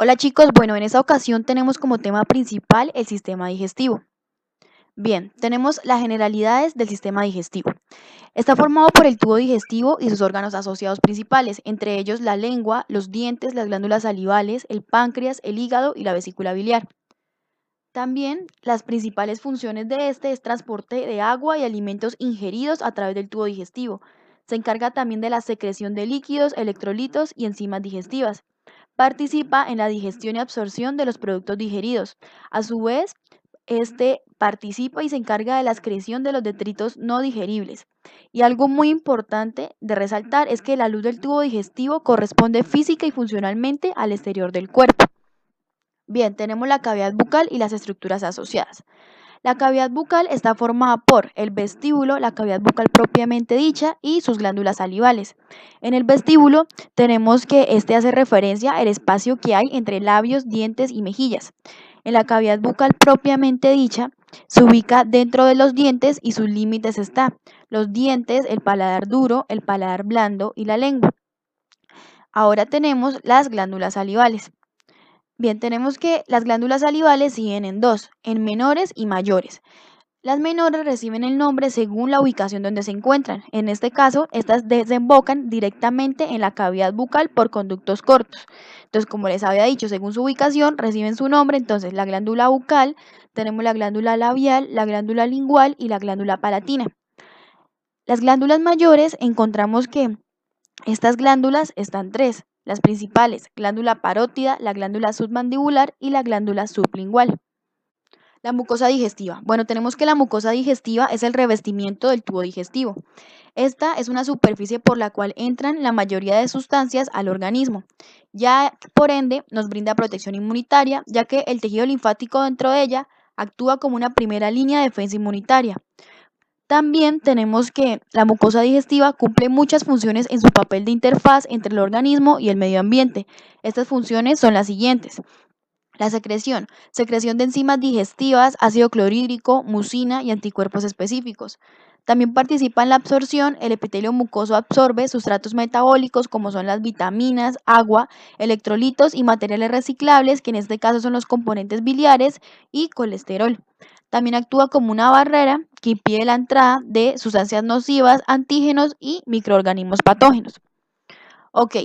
Hola chicos, bueno, en esta ocasión tenemos como tema principal el sistema digestivo. Bien, tenemos las generalidades del sistema digestivo. Está formado por el tubo digestivo y sus órganos asociados principales, entre ellos la lengua, los dientes, las glándulas salivales, el páncreas, el hígado y la vesícula biliar. También las principales funciones de este es transporte de agua y alimentos ingeridos a través del tubo digestivo. Se encarga también de la secreción de líquidos, electrolitos y enzimas digestivas. Participa en la digestión y absorción de los productos digeridos. A su vez, este participa y se encarga de la excreción de los detritos no digeribles. Y algo muy importante de resaltar es que la luz del tubo digestivo corresponde física y funcionalmente al exterior del cuerpo. Bien, tenemos la cavidad bucal y las estructuras asociadas. La cavidad bucal está formada por el vestíbulo, la cavidad bucal propiamente dicha y sus glándulas salivales. En el vestíbulo tenemos que este hace referencia al espacio que hay entre labios, dientes y mejillas. En la cavidad bucal propiamente dicha se ubica dentro de los dientes y sus límites está los dientes, el paladar duro, el paladar blando y la lengua. Ahora tenemos las glándulas salivales. Bien, tenemos que las glándulas salivales siguen en dos, en menores y mayores. Las menores reciben el nombre según la ubicación donde se encuentran. En este caso, estas desembocan directamente en la cavidad bucal por conductos cortos. Entonces, como les había dicho, según su ubicación reciben su nombre. Entonces, la glándula bucal, tenemos la glándula labial, la glándula lingual y la glándula palatina. Las glándulas mayores encontramos que estas glándulas están tres. Las principales, glándula parótida, la glándula submandibular y la glándula sublingual. La mucosa digestiva. Bueno, tenemos que la mucosa digestiva es el revestimiento del tubo digestivo. Esta es una superficie por la cual entran la mayoría de sustancias al organismo. Ya por ende nos brinda protección inmunitaria, ya que el tejido linfático dentro de ella actúa como una primera línea de defensa inmunitaria. También tenemos que la mucosa digestiva cumple muchas funciones en su papel de interfaz entre el organismo y el medio ambiente. Estas funciones son las siguientes. La secreción. Secreción de enzimas digestivas, ácido clorhídrico, mucina y anticuerpos específicos. También participa en la absorción, el epitelio mucoso absorbe sustratos metabólicos como son las vitaminas, agua, electrolitos y materiales reciclables, que en este caso son los componentes biliares y colesterol. También actúa como una barrera que impide la entrada de sustancias nocivas, antígenos y microorganismos patógenos. Ok,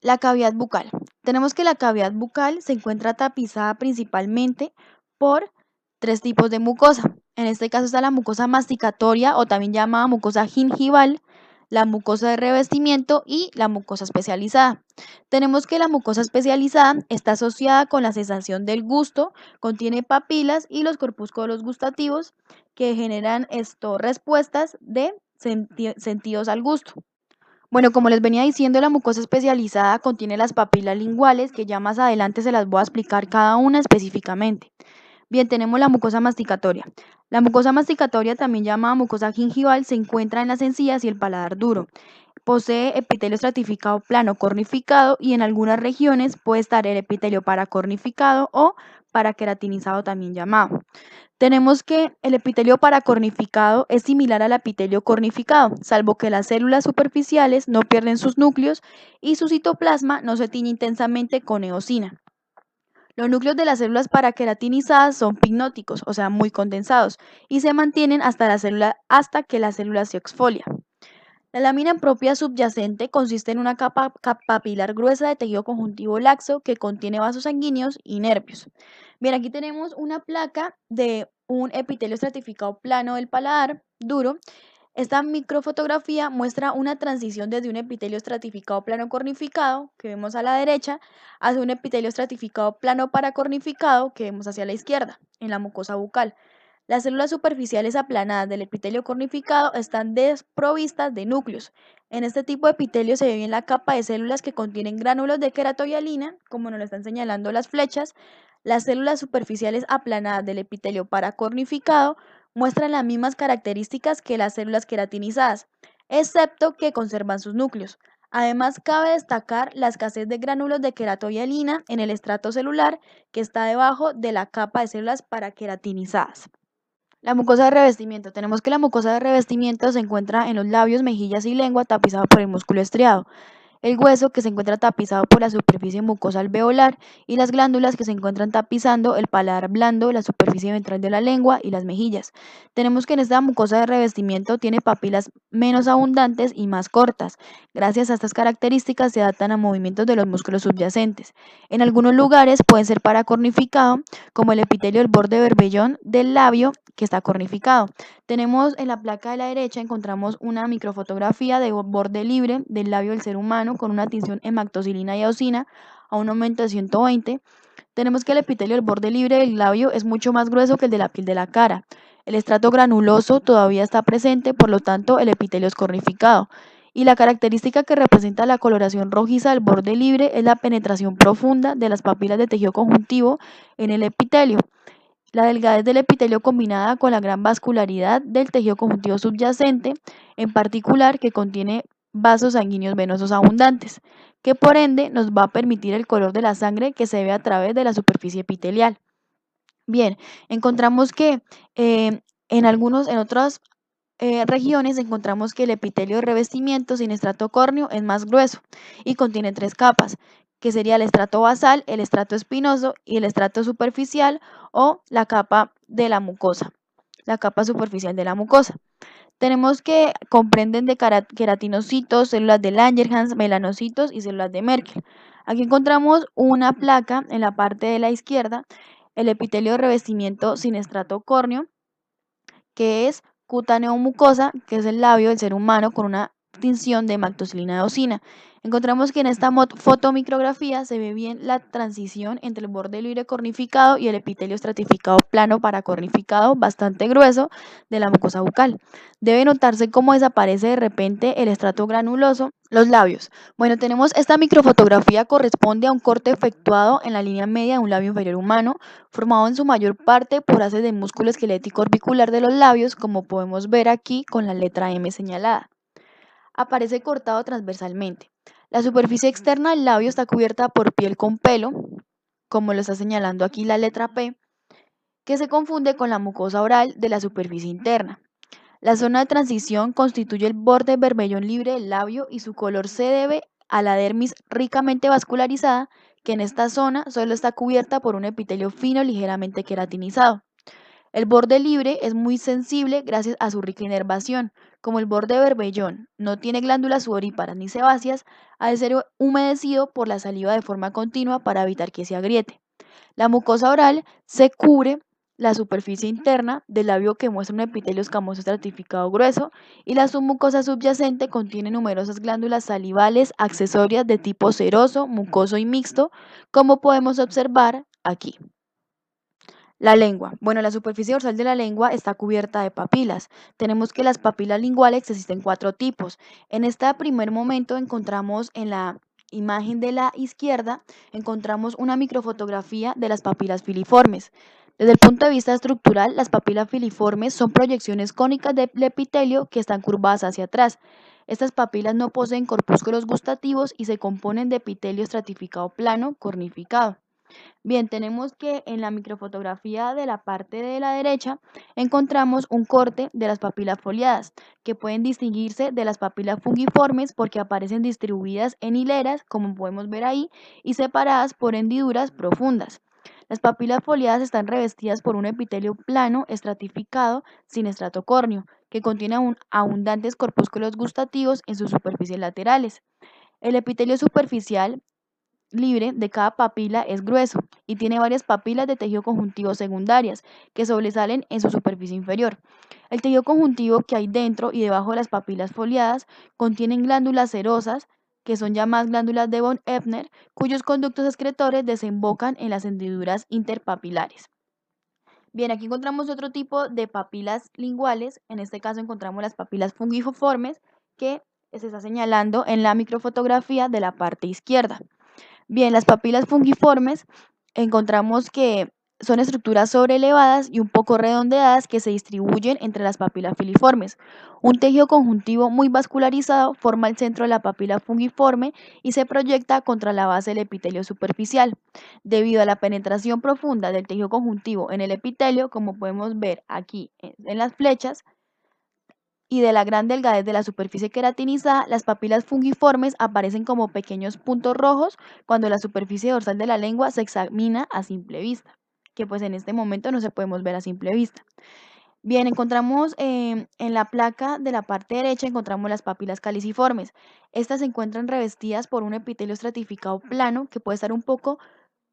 la cavidad bucal. Tenemos que la cavidad bucal se encuentra tapizada principalmente por tres tipos de mucosa. En este caso está la mucosa masticatoria o también llamada mucosa gingival, la mucosa de revestimiento y la mucosa especializada. Tenemos que la mucosa especializada está asociada con la sensación del gusto, contiene papilas y los corpúsculos gustativos que generan esto, respuestas de sentidos al gusto. Bueno, como les venía diciendo, la mucosa especializada contiene las papilas linguales, que ya más adelante se las voy a explicar cada una específicamente. Bien, tenemos la mucosa masticatoria. La mucosa masticatoria, también llamada mucosa gingival, se encuentra en las encías y el paladar duro. Posee epitelio estratificado plano cornificado y en algunas regiones puede estar el epitelio paracornificado o paraqueratinizado también llamado. Tenemos que el epitelio paracornificado es similar al epitelio cornificado, salvo que las células superficiales no pierden sus núcleos y su citoplasma no se tiñe intensamente con eosina. Los núcleos de las células paraqueratinizadas son pignóticos, o sea, muy condensados, y se mantienen hasta, que la célula se exfolia. La lámina propia subyacente consiste en una capa papilar gruesa de tejido conjuntivo laxo que contiene vasos sanguíneos y nervios. Bien, aquí tenemos una placa de un epitelio estratificado plano del paladar duro esta microfotografía muestra una transición desde un epitelio estratificado plano cornificado, que vemos a la derecha, hacia un epitelio estratificado plano paracornificado, que vemos hacia la izquierda, en la mucosa bucal. Las células superficiales aplanadas del epitelio cornificado están desprovistas de núcleos. En este tipo de epitelio se ve bien la capa de células que contienen gránulos de queratoialina, como nos lo están señalando las flechas. Las células superficiales aplanadas del epitelio paracornificado muestran las mismas características que las células queratinizadas, excepto que conservan sus núcleos. Además, cabe destacar la escasez de gránulos de queratoialina en el estrato celular que está debajo de la capa de células paraqueratinizadas. La mucosa de revestimiento. Tenemos que la mucosa de revestimiento se encuentra en los labios, mejillas y lengua tapizada por el músculo estriado. El hueso que se encuentra tapizado por la superficie mucosa alveolar y las glándulas que se encuentran tapizando el paladar blando, la superficie ventral de la lengua y las mejillas. Tenemos que en esta mucosa de revestimiento tiene papilas menos abundantes y más cortas. Gracias a estas características se adaptan a movimientos de los músculos subyacentes. En algunos lugares pueden ser paracornificado, como el epitelio del borde berbellón del labio que está cornificado. Tenemos en la placa de la derecha encontramos una microfotografía de borde libre del labio del ser humano con una tinción hematoxilina y eosina a un aumento de 120. Tenemos que el epitelio del borde libre del labio es mucho más grueso que el de la piel de la cara. El estrato granuloso todavía está presente, por lo tanto el epitelio es cornificado. Y la característica que representa la coloración rojiza del borde libre es la penetración profunda de las papilas de tejido conjuntivo en el epitelio. La delgadez del epitelio combinada con la gran vascularidad del tejido conjuntivo subyacente, en particular que contiene vasos sanguíneos venosos abundantes, que por ende nos va a permitir el color de la sangre que se ve a través de la superficie epitelial. Bien, encontramos que eh, en algunos, en otras eh, regiones encontramos que el epitelio de revestimiento sin estrato córneo es más grueso y contiene tres capas, que sería el estrato basal, el estrato espinoso y el estrato superficial o la capa de la mucosa, la capa superficial de la mucosa. Tenemos que comprenden de queratinocitos, células de Langerhans, melanocitos y células de Merkel. Aquí encontramos una placa en la parte de la izquierda, el epitelio de revestimiento sin estrato córneo, que es cutáneo mucosa, que es el labio del ser humano con una tinción de mactocilina de osina. Encontramos que en esta fotomicrografía se ve bien la transición entre el borde libre cornificado y el epitelio estratificado plano para cornificado bastante grueso de la mucosa bucal. Debe notarse cómo desaparece de repente el estrato granuloso, los labios. Bueno, tenemos esta microfotografía corresponde a un corte efectuado en la línea media de un labio inferior humano, formado en su mayor parte por haces de músculo esquelético orbicular de los labios, como podemos ver aquí con la letra M señalada aparece cortado transversalmente. La superficie externa del labio está cubierta por piel con pelo, como lo está señalando aquí la letra P, que se confunde con la mucosa oral de la superficie interna. La zona de transición constituye el borde berbellón libre del labio y su color se debe a la dermis ricamente vascularizada, que en esta zona solo está cubierta por un epitelio fino ligeramente queratinizado. El borde libre es muy sensible gracias a su rica inervación. Como el borde berbellón no tiene glándulas sudoríparas ni sebáceas, ha de ser humedecido por la saliva de forma continua para evitar que se agriete. La mucosa oral se cubre la superficie interna del labio que muestra un epitelio escamoso estratificado grueso y la submucosa subyacente contiene numerosas glándulas salivales accesorias de tipo seroso, mucoso y mixto, como podemos observar aquí. La lengua. Bueno, la superficie dorsal de la lengua está cubierta de papilas. Tenemos que las papilas linguales existen cuatro tipos. En este primer momento encontramos en la imagen de la izquierda, encontramos una microfotografía de las papilas filiformes. Desde el punto de vista estructural, las papilas filiformes son proyecciones cónicas del epitelio que están curvadas hacia atrás. Estas papilas no poseen corpúsculos gustativos y se componen de epitelio estratificado plano cornificado. Bien, tenemos que en la microfotografía de la parte de la derecha encontramos un corte de las papilas foliadas, que pueden distinguirse de las papilas fungiformes porque aparecen distribuidas en hileras, como podemos ver ahí, y separadas por hendiduras profundas. Las papilas foliadas están revestidas por un epitelio plano estratificado sin estrato córneo, que contiene abundantes corpúsculos gustativos en sus superficies laterales. El epitelio superficial libre de cada papila es grueso y tiene varias papilas de tejido conjuntivo secundarias que sobresalen en su superficie inferior. El tejido conjuntivo que hay dentro y debajo de las papilas foliadas contienen glándulas serosas, que son llamadas glándulas de von Ebner, cuyos conductos excretores desembocan en las hendiduras interpapilares. Bien, aquí encontramos otro tipo de papilas linguales, en este caso encontramos las papilas fungiformes que se está señalando en la microfotografía de la parte izquierda. Bien, las papilas fungiformes encontramos que son estructuras sobreelevadas y un poco redondeadas que se distribuyen entre las papilas filiformes. Un tejido conjuntivo muy vascularizado forma el centro de la papila fungiforme y se proyecta contra la base del epitelio superficial. Debido a la penetración profunda del tejido conjuntivo en el epitelio, como podemos ver aquí en las flechas, y de la gran delgadez de la superficie queratinizada, las papilas fungiformes aparecen como pequeños puntos rojos cuando la superficie dorsal de la lengua se examina a simple vista, que pues en este momento no se podemos ver a simple vista. Bien, encontramos em, en la placa de la parte derecha, encontramos las papilas caliciformes. Estas se encuentran revestidas por un epitelio estratificado plano que puede estar un poco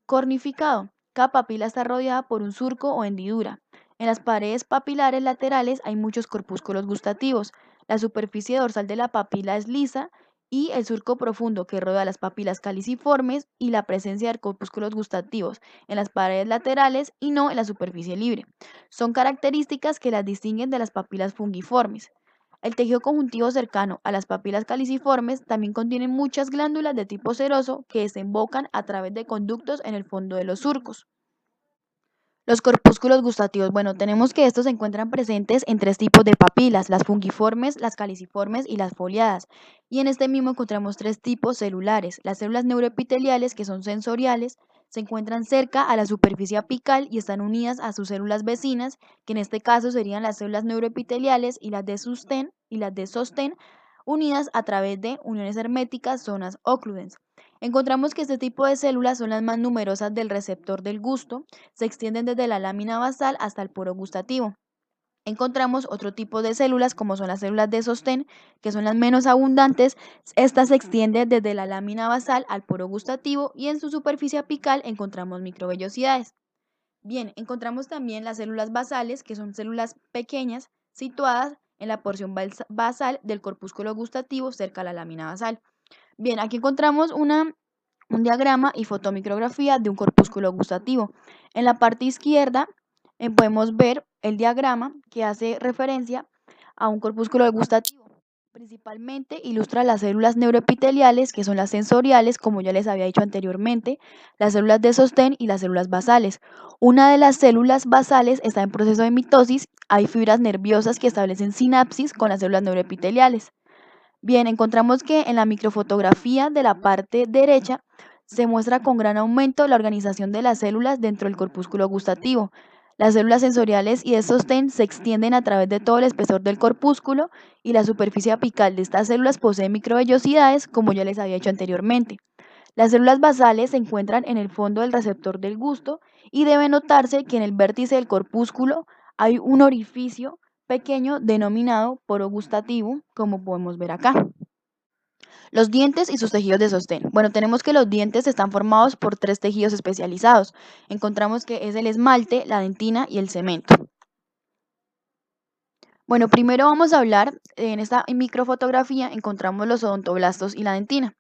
cornificado. Cada papila está rodeada por un surco o hendidura. En las paredes papilares laterales hay muchos corpúsculos gustativos. La superficie dorsal de la papila es lisa y el surco profundo que rodea las papilas caliciformes y la presencia de corpúsculos gustativos en las paredes laterales y no en la superficie libre. Son características que las distinguen de las papilas fungiformes. El tejido conjuntivo cercano a las papilas caliciformes también contiene muchas glándulas de tipo seroso que desembocan a través de conductos en el fondo de los surcos. Los corpúsculos gustativos. Bueno, tenemos que estos se encuentran presentes en tres tipos de papilas, las fungiformes, las caliciformes y las foliadas. Y en este mismo encontramos tres tipos celulares. Las células neuroepiteliales, que son sensoriales, se encuentran cerca a la superficie apical y están unidas a sus células vecinas, que en este caso serían las células neuroepiteliales y las de sostén y las de sostén, unidas a través de uniones herméticas, zonas ocludens. Encontramos que este tipo de células son las más numerosas del receptor del gusto, se extienden desde la lámina basal hasta el poro gustativo. Encontramos otro tipo de células como son las células de sostén, que son las menos abundantes. Estas se extienden desde la lámina basal al poro gustativo y en su superficie apical encontramos microvellosidades. Bien, encontramos también las células basales, que son células pequeñas situadas en la porción basal del corpúsculo gustativo cerca a la lámina basal. Bien, aquí encontramos un diagrama y fotomicrografía de un corpúsculo gustativo. En la parte izquierda eh, podemos ver el diagrama que hace referencia a un corpúsculo gustativo. Principalmente ilustra las células neuroepiteliales, que son las sensoriales, como ya les había dicho anteriormente, las células de sostén y las células basales. Una de las células basales está en proceso de mitosis, hay fibras nerviosas que establecen sinapsis con las células neuroepiteliales. Bien, encontramos que en la microfotografía de la parte derecha se muestra con gran aumento la organización de las células dentro del corpúsculo gustativo. Las células sensoriales y de sostén se extienden a través de todo el espesor del corpúsculo y la superficie apical de estas células posee microvellosidades, como ya les había dicho anteriormente. Las células basales se encuentran en el fondo del receptor del gusto y debe notarse que en el vértice del corpúsculo hay un orificio pequeño denominado poro gustativo, como podemos ver acá. Los dientes y sus tejidos de sostén. Bueno, tenemos que los dientes están formados por tres tejidos especializados. Encontramos que es el esmalte, la dentina y el cemento. Bueno, primero vamos a hablar, en esta microfotografía encontramos los odontoblastos y la dentina.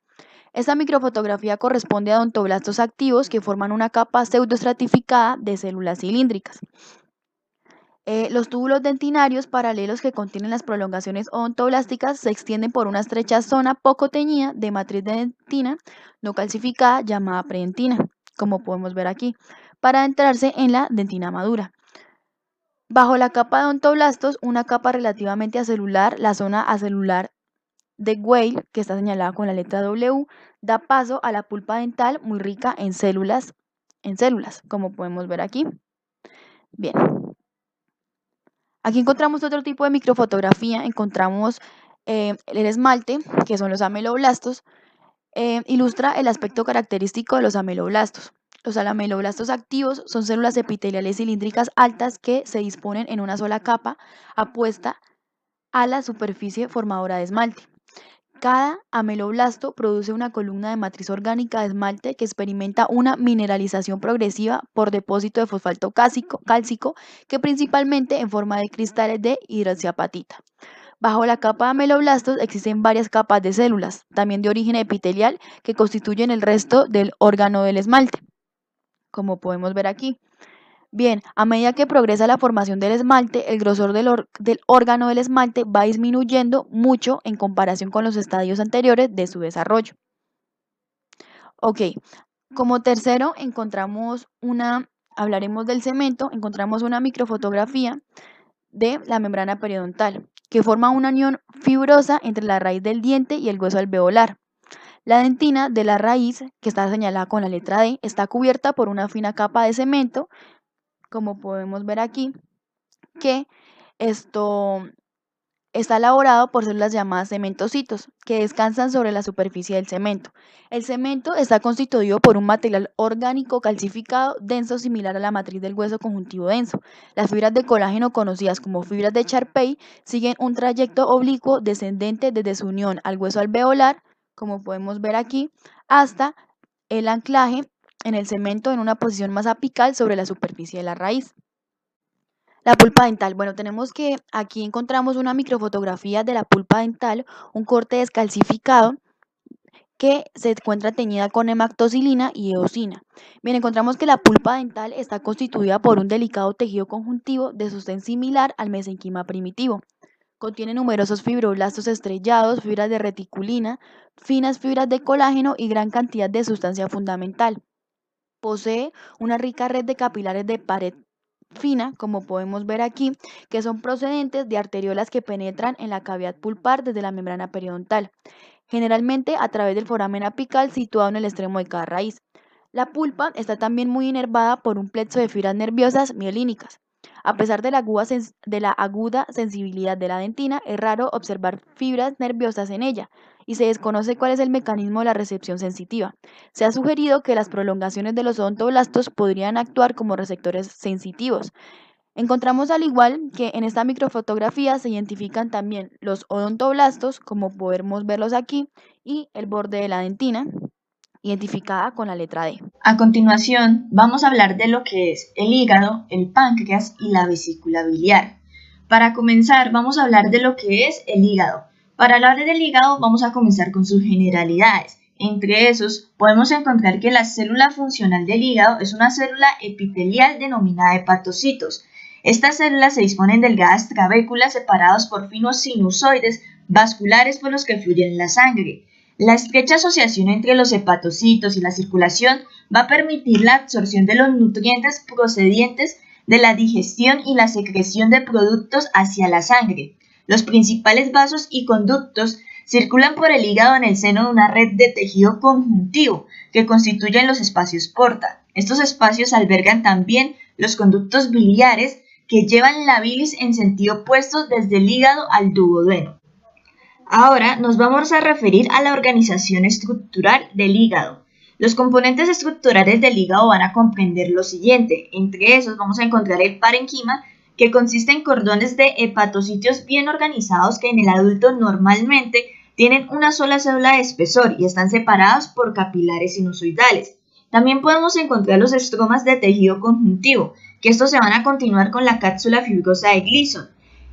Esta microfotografía corresponde a odontoblastos activos que forman una capa pseudoestratificada de células cilíndricas. Eh, los túbulos dentinarios paralelos que contienen las prolongaciones odontoblásticas se extienden por una estrecha zona poco teñida de matriz de dentina no calcificada llamada predentina, como podemos ver aquí, para adentrarse en la dentina madura. Bajo la capa de odontoblastos, una capa relativamente acelular, la zona acelular de Weil, que está señalada con la letra W, da paso a la pulpa dental muy rica en células, en células, como podemos ver aquí. Bien. Aquí encontramos otro tipo de microfotografía, encontramos eh, el esmalte, que son los ameloblastos, eh, ilustra el aspecto característico de los ameloblastos. Los ameloblastos activos son células epiteliales cilíndricas altas que se disponen en una sola capa apuesta a la superficie formadora de esmalte. Cada ameloblasto produce una columna de matriz orgánica de esmalte que experimenta una mineralización progresiva por depósito de fosfato cálcico, que principalmente en forma de cristales de hidroxiapatita. Bajo la capa de ameloblastos existen varias capas de células, también de origen epitelial, que constituyen el resto del órgano del esmalte, como podemos ver aquí. Bien, a medida que progresa la formación del esmalte, el grosor del, órgano del esmalte va disminuyendo mucho en comparación con los estadios anteriores de su desarrollo. Ok, como tercero encontramos una, hablaremos del cemento, encontramos una microfotografía de la membrana periodontal, que forma una unión fibrosa entre la raíz del diente y el hueso alveolar. La dentina de la raíz, que está señalada con la letra D, está cubierta por una fina capa de cemento como podemos ver aquí, que esto está elaborado por células llamadas cementocitos, que descansan sobre la superficie del cemento. El cemento está constituido por un material orgánico calcificado denso similar a la matriz del hueso conjuntivo denso. Las fibras de colágeno conocidas como fibras de Charpey siguen un trayecto oblicuo descendente desde su unión al hueso alveolar, como podemos ver aquí, hasta el anclaje en el cemento en una posición más apical sobre la superficie de la raíz. La pulpa dental. Bueno, tenemos que aquí encontramos una microfotografía de la pulpa dental, un corte descalcificado que se encuentra teñida con hemactocilina y eosina. Bien, encontramos que la pulpa dental está constituida por un delicado tejido conjuntivo de sostén similar al mesenquima primitivo. Contiene numerosos fibroblastos estrellados, fibras de reticulina, finas fibras de colágeno y gran cantidad de sustancia fundamental. Posee una rica red de capilares de pared fina, como podemos ver aquí, que son procedentes de arteriolas que penetran en la cavidad pulpar desde la membrana periodontal, generalmente a través del foramen apical situado en el extremo de cada raíz. La pulpa está también muy inervada por un plexo de fibras nerviosas mielínicas. A pesar de la, aguda, sensibilidad de la dentina, es raro observar fibras nerviosas en ella y se desconoce cuál es el mecanismo de la recepción sensitiva. Se ha sugerido que las prolongaciones de los odontoblastos podrían actuar como receptores sensitivos. Encontramos al igual que en esta microfotografía se identifican también los odontoblastos, como podemos verlos aquí, y el borde de la dentina, identificada con la letra D. A continuación, vamos a hablar de lo que es el hígado, el páncreas y la vesícula biliar. Para comenzar, vamos a hablar de lo que es el hígado. Para hablar del hígado, vamos a comenzar con sus generalidades. Entre esos, podemos encontrar que la célula funcional del hígado es una célula epitelial denominada hepatocitos. Estas células se disponen delgadas trabéculas separados por finos sinusoides vasculares por los que fluyen la sangre. La estrecha asociación entre los hepatocitos y la circulación va a permitir la absorción de los nutrientes procedientes de la digestión y la secreción de productos hacia la sangre. Los principales vasos y conductos circulan por el hígado en el seno de una red de tejido conjuntivo que constituyen los espacios porta. Estos espacios albergan también los conductos biliares que llevan la bilis en sentido opuesto desde el hígado al duodeno. Ahora nos vamos a referir a la organización estructural del hígado. Los componentes estructurales del hígado van a comprender lo siguiente. Entre esos vamos a encontrar el parenquima, que consiste en cordones de hepatocitios bien organizados que en el adulto normalmente tienen una sola célula de espesor y están separados por capilares sinusoidales. También podemos encontrar los estromas de tejido conjuntivo, que estos se van a continuar con la cápsula fibrosa de Gleason.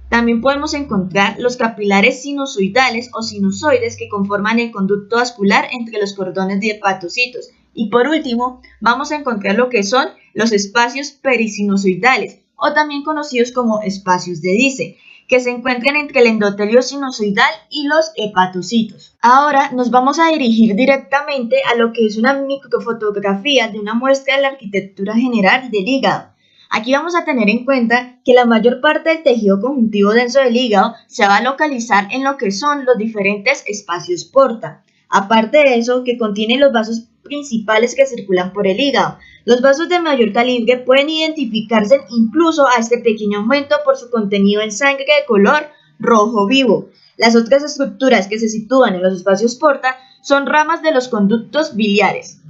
También podemos encontrar los capilares sinusoidales o sinusoides que conforman el conducto vascular entre los cordones de hepatocitos. Y por último, vamos a encontrar lo que son los espacios perisinusoidales, o también conocidos como espacios de Dice, que se encuentran entre el endotelio sinusoidal y los hepatocitos. Ahora nos vamos a dirigir directamente a lo que es una microfotografía de una muestra de la arquitectura general del hígado. Aquí vamos a tener en cuenta que la mayor parte del tejido conjuntivo denso del hígado se va a localizar en lo que son los diferentes espacios porta. Aparte de eso, que contiene los vasos principales que circulan por el hígado. Los vasos de mayor calibre pueden identificarse incluso a este pequeño aumento por su contenido en sangre de color rojo vivo. Las otras estructuras que se sitúan en los espacios porta son ramas de los conductos biliares.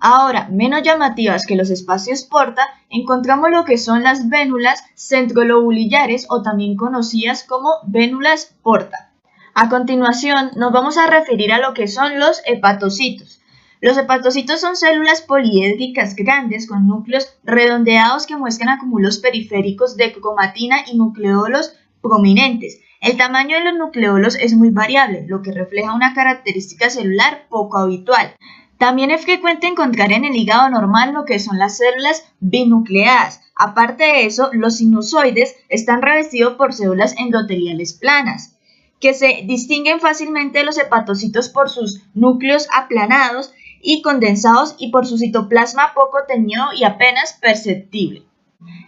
Ahora, menos llamativas que los espacios porta, encontramos lo que son las vénulas centrolobulillares o también conocidas como vénulas porta. A continuación, nos vamos a referir a lo que son los hepatocitos. Los hepatocitos son células poliédricas grandes con núcleos redondeados que muestran acúmulos periféricos de cromatina y nucleolos prominentes. El tamaño de los nucleolos es muy variable, lo que refleja una característica celular poco habitual. También es frecuente encontrar en el hígado normal lo que son las células binucleadas. Aparte de eso, los sinusoides están revestidos por células endoteliales planas, que se distinguen fácilmente de los hepatocitos por sus núcleos aplanados y condensados y por su citoplasma poco teñido y apenas perceptible.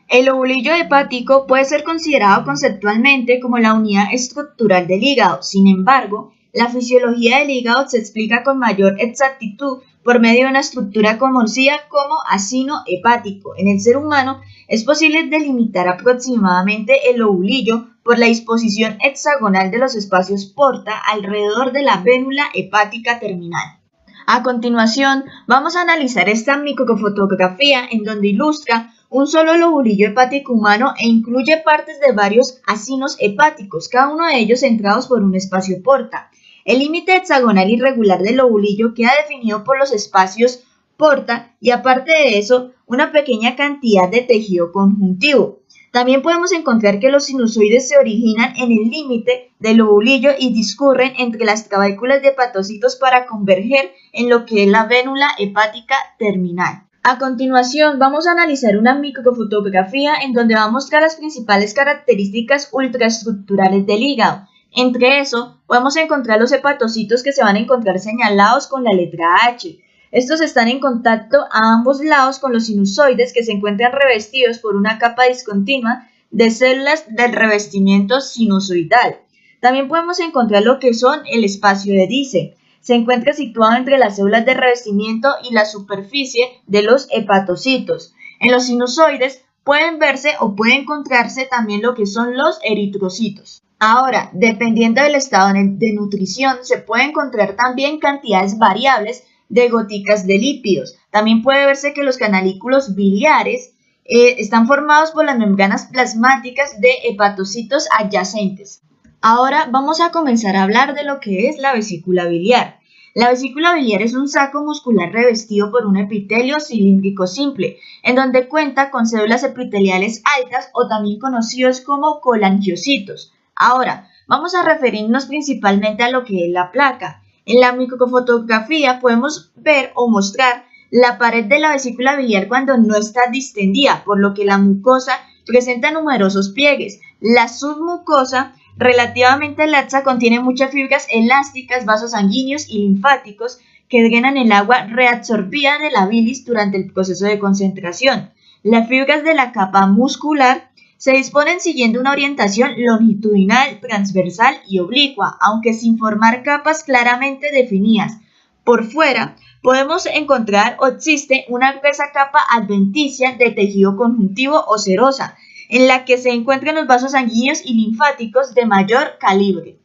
El ovulillo hepático puede ser considerado conceptualmente como la unidad estructural del hígado, sin embargo, la fisiología del hígado se explica con mayor exactitud por medio de una estructura conocida como asino hepático. En el ser humano es posible delimitar aproximadamente el ovulillo por la disposición hexagonal de los espacios porta alrededor de la vénula hepática terminal. A continuación, vamos a analizar esta microfotografía en donde ilustra un solo lobulillo hepático humano e incluye partes de varios acinos hepáticos, cada uno de ellos centrados por un espacio porta. El límite hexagonal irregular del lobulillo queda definido por los espacios porta y aparte de eso, una pequeña cantidad de tejido conjuntivo. También podemos encontrar que los sinusoides se originan en el límite del lobulillo y discurren entre las clavículas de hepatocitos para converger en lo que es la vénula hepática terminal. A continuación, vamos a analizar una microfotografía en donde va a mostrar las principales características ultraestructurales del hígado. Entre eso, podemos encontrar los hepatocitos que se van a encontrar señalados con la letra H, estos están en contacto a ambos lados con los sinusoides que se encuentran revestidos por una capa discontinua de células del revestimiento sinusoidal. También podemos encontrar lo que son el espacio de Dice. Se encuentra situado entre las células de revestimiento y la superficie de los hepatocitos. En los sinusoides pueden verse o puede encontrarse también lo que son los eritrocitos. Ahora, dependiendo del estado de nutrición, se puede encontrar también cantidades variables de goticas de lípidos. También puede verse que los canalículos biliares eh, están formados por las membranas plasmáticas de hepatocitos adyacentes. Ahora vamos a comenzar a hablar de lo que es la vesícula biliar. La vesícula biliar es un saco muscular revestido por un epitelio cilíndrico simple, en donde cuenta con células epiteliales altas o también conocidos como colangiocitos. Ahora, vamos a referirnos principalmente a lo que es la placa. En la microfotografía podemos ver o mostrar la pared de la vesícula biliar cuando no está distendida, por lo que la mucosa presenta numerosos pliegues. La submucosa relativamente laxa contiene muchas fibras elásticas, vasos sanguíneos y linfáticos que drenan el agua reabsorbida de la bilis durante el proceso de concentración. Las fibras de la capa muscular se disponen siguiendo una orientación longitudinal, transversal y oblicua, aunque sin formar capas claramente definidas. Por fuera, podemos encontrar o existe una gruesa capa adventicia de tejido conjuntivo o serosa, en la que se encuentran los vasos sanguíneos y linfáticos de mayor calibre.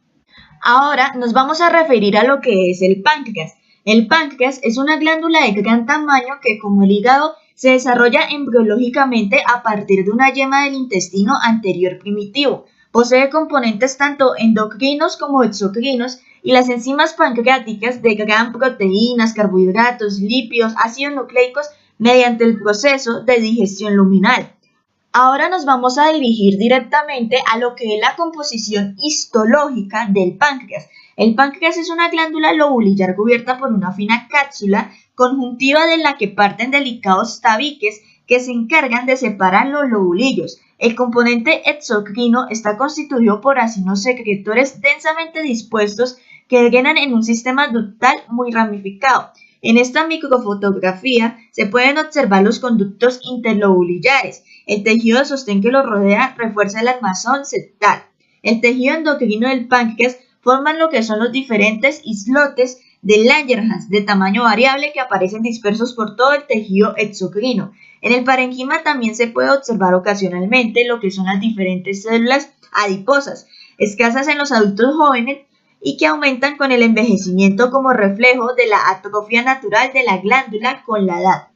Ahora nos vamos a referir a lo que es el páncreas. El páncreas es una glándula de gran tamaño que, como el hígado, se desarrolla embriológicamente a partir de una yema del intestino anterior primitivo. Posee componentes tanto endocrinos como exocrinos y las enzimas pancreáticas degradan proteínas, carbohidratos, lípidos, ácidos nucleicos mediante el proceso de digestión luminal. Ahora nos vamos a dirigir directamente a lo que es la composición histológica del páncreas. El páncreas es una glándula lobulillar cubierta por una fina cápsula conjuntiva de la que parten delicados tabiques que se encargan de separar los lobulillos. El componente exocrino está constituido por acinos secretores densamente dispuestos que drenan en un sistema ductal muy ramificado. En esta microfotografía se pueden observar los conductos interlobulillares. El tejido de sostén que los rodea refuerza el armazón septal. El tejido endocrino del páncreas forman lo que son los diferentes islotes de Langerhans de tamaño variable que aparecen dispersos por todo el tejido exocrino. En el parenquima también se puede observar ocasionalmente lo que son las diferentes células adiposas, escasas en los adultos jóvenes y que aumentan con el envejecimiento como reflejo de la atrofia natural de la glándula con la edad.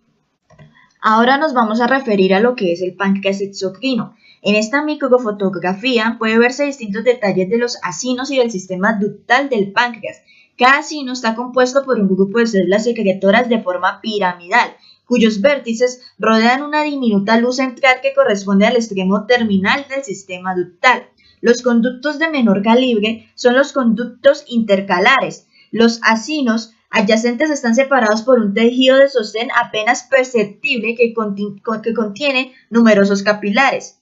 Ahora nos vamos a referir a lo que es el páncreas exocrino. En esta microfotografía puede verse distintos detalles de los acinos y del sistema ductal del páncreas, cada sino está compuesto por un grupo de células secretoras de forma piramidal, cuyos vértices rodean una diminuta luz central que corresponde al extremo terminal del sistema ductal. Los conductos de menor calibre son los conductos intercalares. Los acinos adyacentes están separados por un tejido de sostén apenas perceptible que contiene numerosos capilares.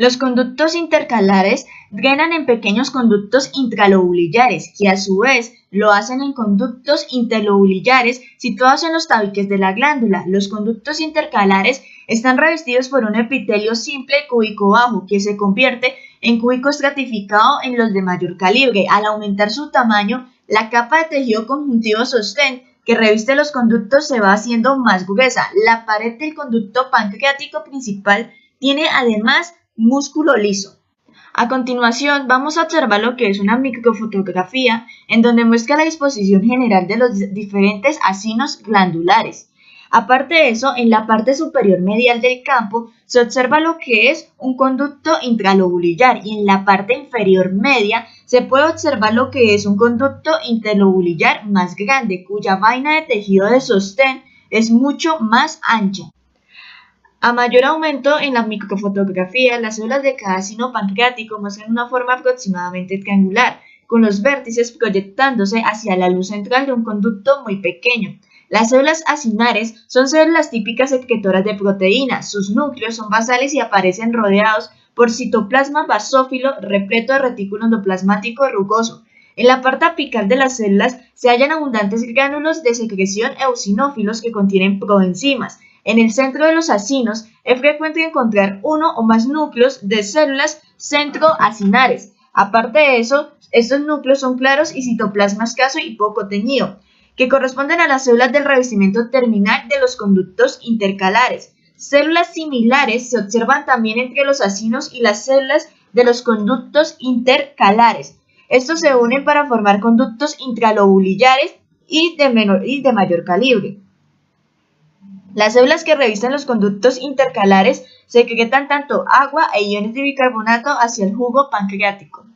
Los conductos intercalares drenan en pequeños conductos intralobulillares, que a su vez lo hacen en conductos interlobulillares situados en los tabiques de la glándula. Los conductos intercalares están revestidos por un epitelio simple cúbico bajo, que se convierte en cúbico estratificado en los de mayor calibre. Al aumentar su tamaño, la capa de tejido conjuntivo sostén que reviste los conductos se va haciendo más gruesa. La pared del conducto pancreático principal tiene además músculo liso. A continuación, vamos a observar lo que es una microfotografía en donde muestra la disposición general de los diferentes asinos glandulares. Aparte de eso, en la parte superior medial del campo se observa lo que es un conducto intralobulillar y en la parte inferior media se puede observar lo que es un conducto interlobulillar más grande cuya vaina de tejido de sostén es mucho más ancha. A mayor aumento en la microfotografía, las células de cada sino pancreático muestran una forma aproximadamente triangular, con los vértices proyectándose hacia la luz central de un conducto muy pequeño. Las células acinares son células típicas secretoras de proteínas. Sus núcleos son basales y aparecen rodeados por citoplasma basófilo repleto de retículo endoplasmático rugoso. En la parte apical de las células se hallan abundantes gránulos de secreción eosinófilos que contienen proenzimas. En el centro de los acinos es frecuente encontrar uno o más núcleos de células centroacinares. Aparte de eso, estos núcleos son claros y citoplasma escaso y poco teñido que corresponden a las células del revestimiento terminal de los conductos intercalares. Células similares se observan también entre los acinos y las células de los conductos intercalares. Estos se unen para formar conductos intralobulillares y de, menor, y de mayor calibre. Las células que revisten los conductos intercalares secretan tanto agua e iones de bicarbonato hacia el jugo pancreático.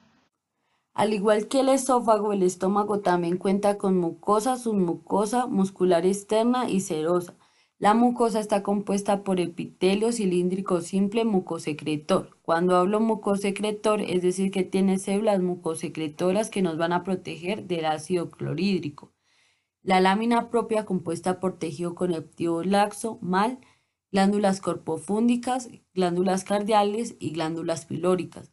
Al igual que el esófago, el estómago también cuenta con mucosa, submucosa, muscular externa y serosa. La mucosa está compuesta por epitelio cilíndrico simple mucosecretor. Cuando hablo mucosecretor, es decir que tiene células mucosecretoras que nos van a proteger del ácido clorhídrico. La lámina propia compuesta por tejido conectivo laxo, mal, glándulas corpofúndicas, glándulas cardiales y glándulas pilóricas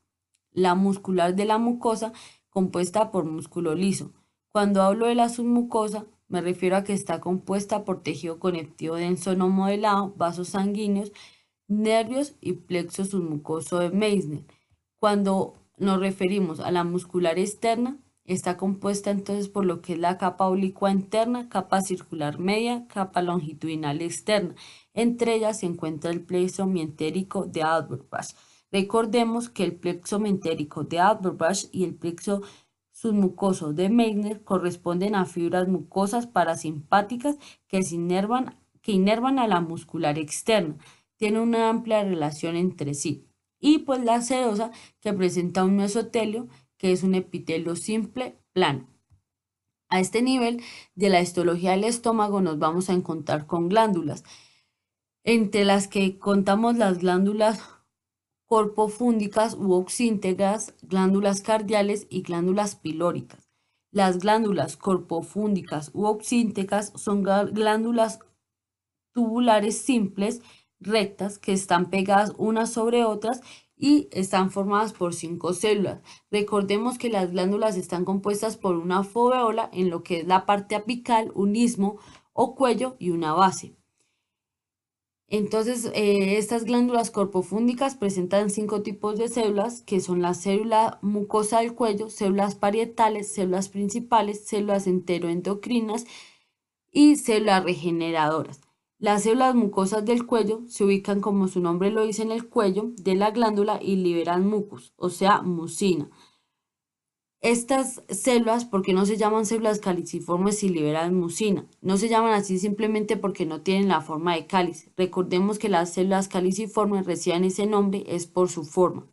la muscular de la mucosa compuesta por músculo liso. Cuando hablo de la submucosa, me refiero a que está compuesta por tejido conectivo denso no modelado, vasos sanguíneos, nervios y plexo submucoso de Meissner. Cuando nos referimos a la muscular externa, está compuesta entonces por lo que es la capa oblicua interna, capa circular media, capa longitudinal externa. Entre ellas se encuentra el plexo mientérico de Auerbach. Recordemos que el plexo mentérico de Auerbach y el plexo submucoso de Meissner corresponden a fibras mucosas parasimpáticas que, inervan, que inervan a la muscular externa. Tienen una amplia relación entre sí. Y pues la sedosa que presenta un mesotelio que es un epitelio simple plano. A este nivel de la histología del estómago nos vamos a encontrar con glándulas, entre las que contamos las glándulas corpofúndicas u oxíntegras, glándulas cardiales y glándulas pilóricas. Las glándulas corpofúndicas u oxíntegras son glándulas tubulares simples, rectas, que están pegadas unas sobre otras y están formadas por cinco células. Recordemos que las glándulas están compuestas por una foveola en lo que es la parte apical, un istmo o cuello y una base. Entonces, eh, estas glándulas corpofúndicas presentan cinco tipos de células, que son la célula mucosa del cuello, células parietales, células principales, células enteroendocrinas y células regeneradoras. Las células mucosas del cuello se ubican, como su nombre lo dice, en el cuello de la glándula y liberan mucus, o sea, mucina. Estas células, ¿por qué no se llaman células caliciformes y liberan mucina? No se llaman así simplemente porque no tienen la forma de cáliz. Recordemos que las células caliciformes reciben ese nombre es por su forma.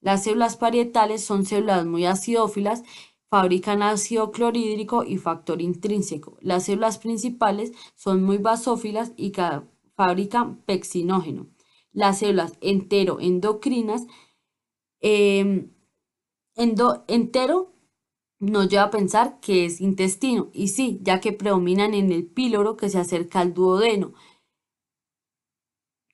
Las células parietales son células muy acidófilas, fabrican ácido clorhídrico y factor intrínseco. Las células principales son muy basófilas y fabrican pexinógeno. Las células enteroendocrinas eh, entero nos lleva a pensar que es intestino, y sí, ya que predominan en el píloro que se acerca al duodeno.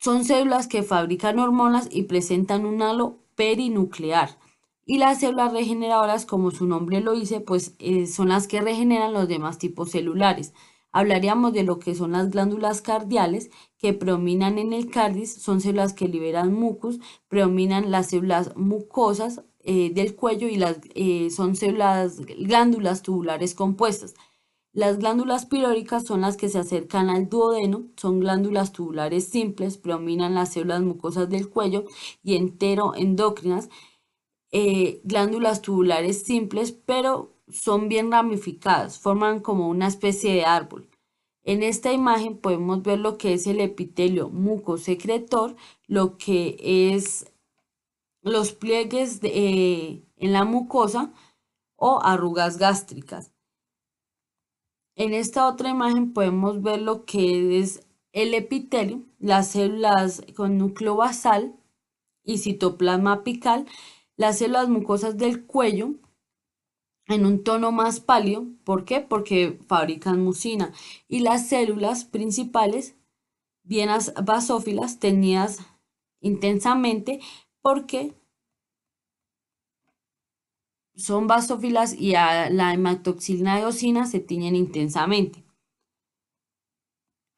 Son células que fabrican hormonas y presentan un halo perinuclear. Y las células regeneradoras, como su nombre lo dice, pues eh, son las que regeneran los demás tipos celulares. Hablaríamos de lo que son las glándulas cardiales, que predominan en el cardis, son células que liberan mucus, predominan las células mucosas eh, del cuello y las, eh, son células, glándulas tubulares compuestas. Las glándulas pilóricas son las que se acercan al duodeno, son glándulas tubulares simples, predominan las células mucosas del cuello y enteroendocrinas. Eh, glándulas tubulares simples, pero son bien ramificadas, forman como una especie de árbol. En esta imagen podemos ver lo que es el epitelio mucosecretor, lo que es los pliegues eh, en la mucosa o arrugas gástricas. En esta otra imagen podemos ver lo que es el epitelio, las células con núcleo basal y citoplasma apical, las células mucosas del cuello en un tono más pálido. ¿Por qué? Porque fabrican mucina. Y las células principales, bienas basófilas, teñidas intensamente porque son basófilas y a la hematoxilina eosina se tiñen intensamente.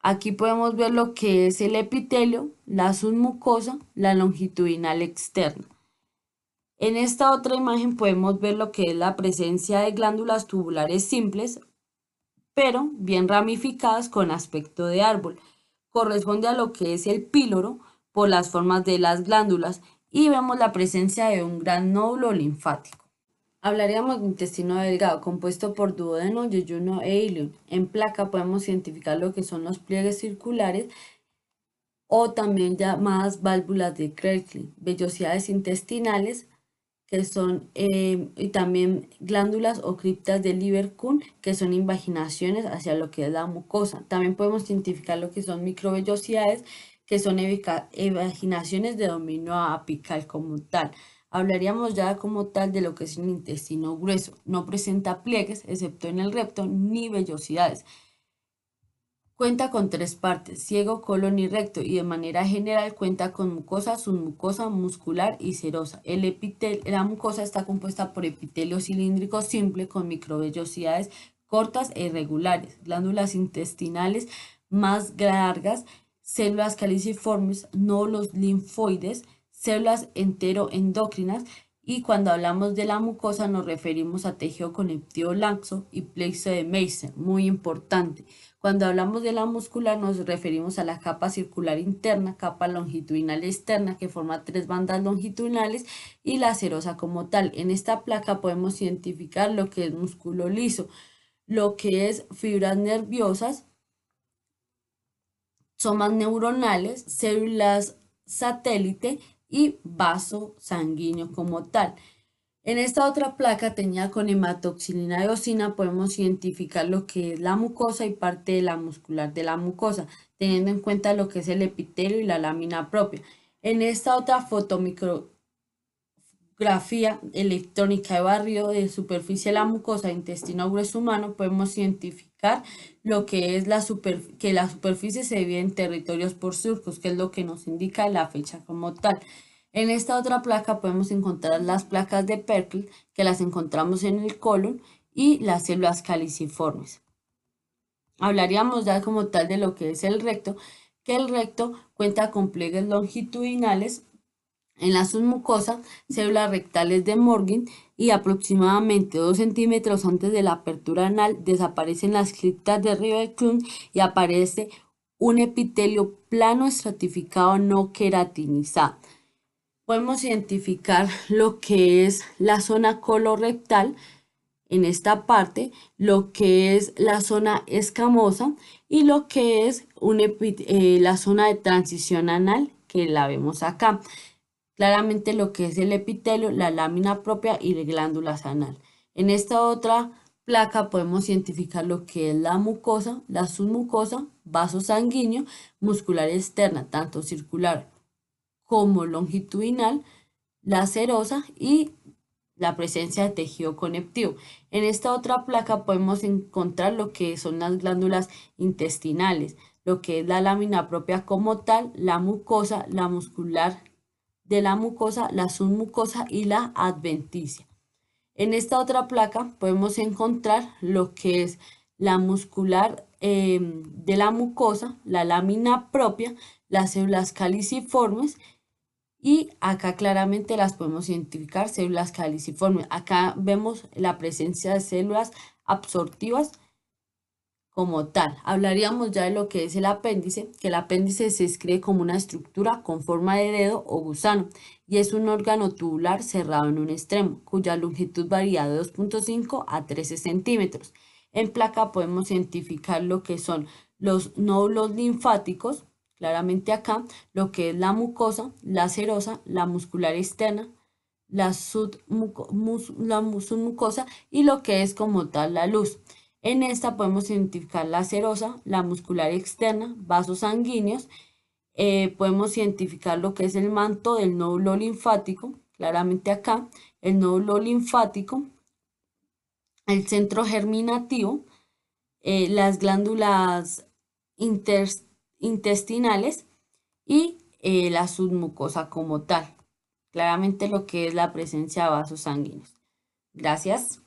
Aquí podemos ver lo que es el epitelio, la submucosa, la longitudinal externa. En esta otra imagen podemos ver lo que es la presencia de glándulas tubulares simples, pero bien ramificadas con aspecto de árbol. Corresponde a lo que es el píloro por las formas de las glándulas y vemos la presencia de un gran nódulo linfático. Hablaríamos de intestino delgado, compuesto por duodeno, yeyuno e ilion. En placa podemos identificar lo que son los pliegues circulares o también llamadas válvulas de Krebsli, vellosidades intestinales, que son, eh, y también glándulas o criptas de Lieberkühn, que son invaginaciones hacia lo que es la mucosa. También podemos identificar lo que son microvellosidades, que son evaginaciones de dominio apical como tal. Hablaríamos ya como tal de lo que es el intestino grueso. No presenta pliegues, excepto en el recto, ni vellosidades. Cuenta con tres partes, ciego, colon y recto, y de manera general cuenta con mucosa, submucosa, muscular y serosa. El epitel, la mucosa está compuesta por epitelio cilíndrico simple con microvellosidades cortas e irregulares, glándulas intestinales más largas, células caliciformes, nódulos linfoides, células enteroendocrinas y cuando hablamos de la mucosa nos referimos a tejido conectivo laxo y plexo de Meissner, muy importante. Cuando hablamos de la muscular nos referimos a la capa circular interna, capa longitudinal externa que forma tres bandas longitudinales y la serosa como tal. En esta placa podemos identificar lo que es músculo liso, lo que es fibras nerviosas, somas neuronales, células satélite y vaso sanguíneo como tal. En esta otra placa tenía con hematoxilina eosina podemos identificar lo que es la mucosa y parte de la muscular de la mucosa, teniendo en cuenta lo que es el epitelio y la lámina propia. En esta otra fotomicro grafía electrónica de barrio de superficie de la mucosa intestino grueso humano podemos identificar lo que es la que la superficie se divide en territorios por surcos, que es lo que nos indica la fecha como tal. En esta otra placa podemos encontrar las placas de Perkel, que las encontramos en el colon, y las células caliciformes. Hablaríamos ya como tal de lo que es el recto, que el recto cuenta con pliegues longitudinales en la submucosa, células rectales de Morgan y aproximadamente 2 centímetros antes de la apertura anal desaparecen las criptas de Rieberkühn y aparece un epitelio plano estratificado no queratinizado. Podemos identificar lo que es la zona colorectal en esta parte, lo que es la zona escamosa y lo que es eh, la zona de transición anal que la vemos acá claramente lo que es el epitelio, la lámina propia y la glándula anal. En esta otra placa podemos identificar lo que es la mucosa, la submucosa, vaso sanguíneo, muscular externa, tanto circular como longitudinal, la serosa y la presencia de tejido conectivo. En esta otra placa podemos encontrar lo que son las glándulas intestinales, lo que es la lámina propia como tal, la mucosa, la muscular de la mucosa, la submucosa y la adventicia. En esta otra placa podemos encontrar lo que es la muscular em, de la mucosa, la lámina propia, las células caliciformes y acá claramente las podemos identificar, células caliciformes. Acá vemos la presencia de células absortivas como tal. Hablaríamos ya de lo que es el apéndice, que el apéndice se escribe como una estructura con forma de dedo o gusano y es un órgano tubular cerrado en un extremo, cuya longitud varía de 2.5 a 13 centímetros. En placa podemos identificar lo que son los nódulos linfáticos, claramente acá, lo que es la mucosa, la serosa, la muscular externa, la, la submucosa y lo que es como tal la luz. En esta podemos identificar la serosa, la muscular externa, vasos sanguíneos. Eh, podemos identificar lo que es el manto del nódulo linfático, claramente acá, el nódulo linfático, el centro germinativo, eh, las glándulas intestinales y eh, la submucosa como tal. Claramente lo que es la presencia de vasos sanguíneos. Gracias.